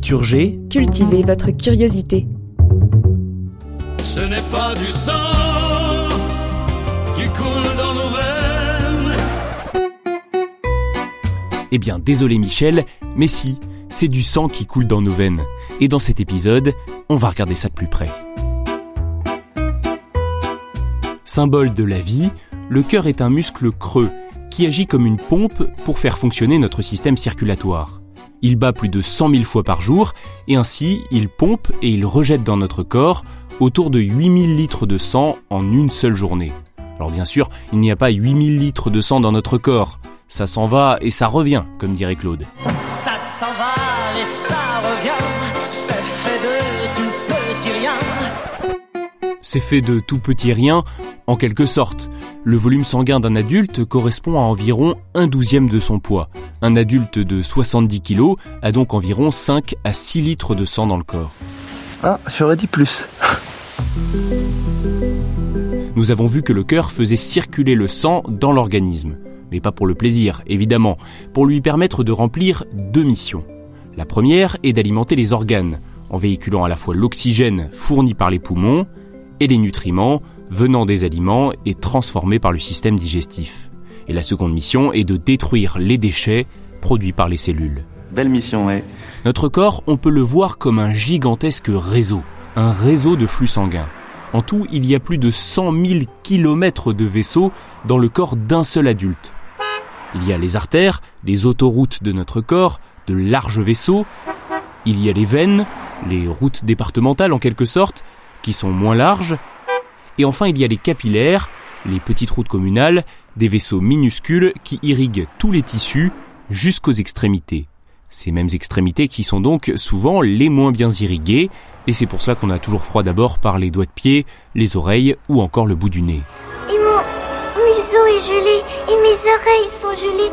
Culture G. Cultivez votre curiosité. Ce n'est pas du sang qui coule dans nos veines. Eh bien, désolé Michel, mais si, c'est du sang qui coule dans nos veines. Et dans cet épisode, on va regarder ça de plus près. Symbole de la vie, le cœur est un muscle creux qui agit comme une pompe pour faire fonctionner notre système circulatoire. Il bat plus de 100 000 fois par jour et ainsi il pompe et il rejette dans notre corps autour de 8000 litres de sang en une seule journée. Alors bien sûr, il n'y a pas 8000 litres de sang dans notre corps. Ça s'en va et ça revient, comme dirait Claude. Ça s'en va et ça revient, c'est fait de tout petit rien. C'est fait de tout petit rien, en quelque sorte. Le volume sanguin d'un adulte correspond à environ un douzième de son poids. Un adulte de 70 kg a donc environ 5 à 6 litres de sang dans le corps. Ah, j'aurais dit plus. Nous avons vu que le cœur faisait circuler le sang dans l'organisme. Mais pas pour le plaisir, évidemment, pour lui permettre de remplir deux missions. La première est d'alimenter les organes, en véhiculant à la fois l'oxygène fourni par les poumons et les nutriments venant des aliments et transformés par le système digestif. Et la seconde mission est de détruire les déchets produits par les cellules. Belle mission, ouais. Notre corps, on peut le voir comme un gigantesque réseau, un réseau de flux sanguins. En tout, il y a plus de 100 000 kilomètres de vaisseaux dans le corps d'un seul adulte. Il y a les artères, les autoroutes de notre corps, de larges vaisseaux. Il y a les veines, les routes départementales en quelque sorte, qui sont moins larges. Et enfin, il y a les capillaires, les petites routes communales, des vaisseaux minuscules qui irriguent tous les tissus jusqu'aux extrémités. Ces mêmes extrémités qui sont donc souvent les moins bien irriguées, et c'est pour cela qu'on a toujours froid d'abord par les doigts de pied, les oreilles ou encore le bout du nez. Et mon museau est gelé, et mes oreilles sont gelées,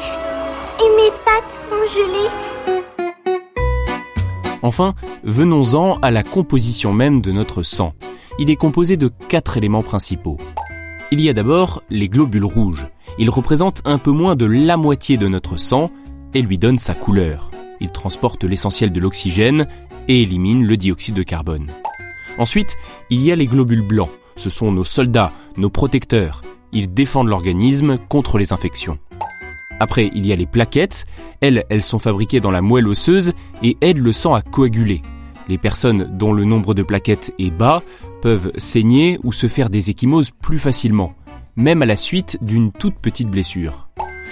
et mes pattes sont gelées. Enfin, venons-en à la composition même de notre sang. Il est composé de quatre éléments principaux. Il y a d'abord les globules rouges. Ils représentent un peu moins de la moitié de notre sang et lui donnent sa couleur. Ils transportent l'essentiel de l'oxygène et éliminent le dioxyde de carbone. Ensuite, il y a les globules blancs. Ce sont nos soldats, nos protecteurs. Ils défendent l'organisme contre les infections. Après, il y a les plaquettes. Elles, elles sont fabriquées dans la moelle osseuse et aident le sang à coaguler. Les personnes dont le nombre de plaquettes est bas peuvent saigner ou se faire des échymoses plus facilement, même à la suite d'une toute petite blessure.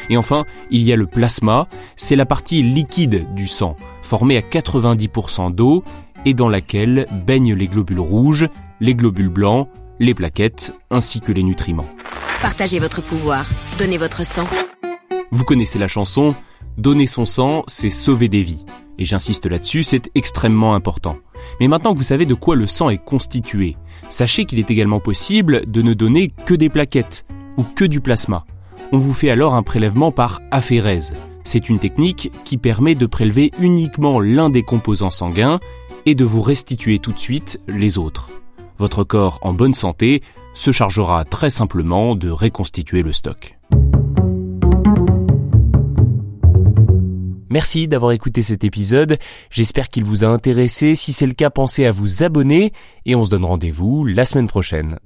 Et enfin, il y a le plasma, c'est la partie liquide du sang, formée à 90% d'eau et dans laquelle baignent les globules rouges, les globules blancs, les plaquettes ainsi que les nutriments. Partagez votre pouvoir, donnez votre sang. Vous connaissez la chanson Donner son sang, c'est sauver des vies. Et j'insiste là-dessus, c'est extrêmement important. Mais maintenant que vous savez de quoi le sang est constitué, sachez qu'il est également possible de ne donner que des plaquettes ou que du plasma. On vous fait alors un prélèvement par aphérèse. C'est une technique qui permet de prélever uniquement l'un des composants sanguins et de vous restituer tout de suite les autres. Votre corps en bonne santé se chargera très simplement de reconstituer le stock. Merci d'avoir écouté cet épisode, j'espère qu'il vous a intéressé, si c'est le cas pensez à vous abonner et on se donne rendez-vous la semaine prochaine.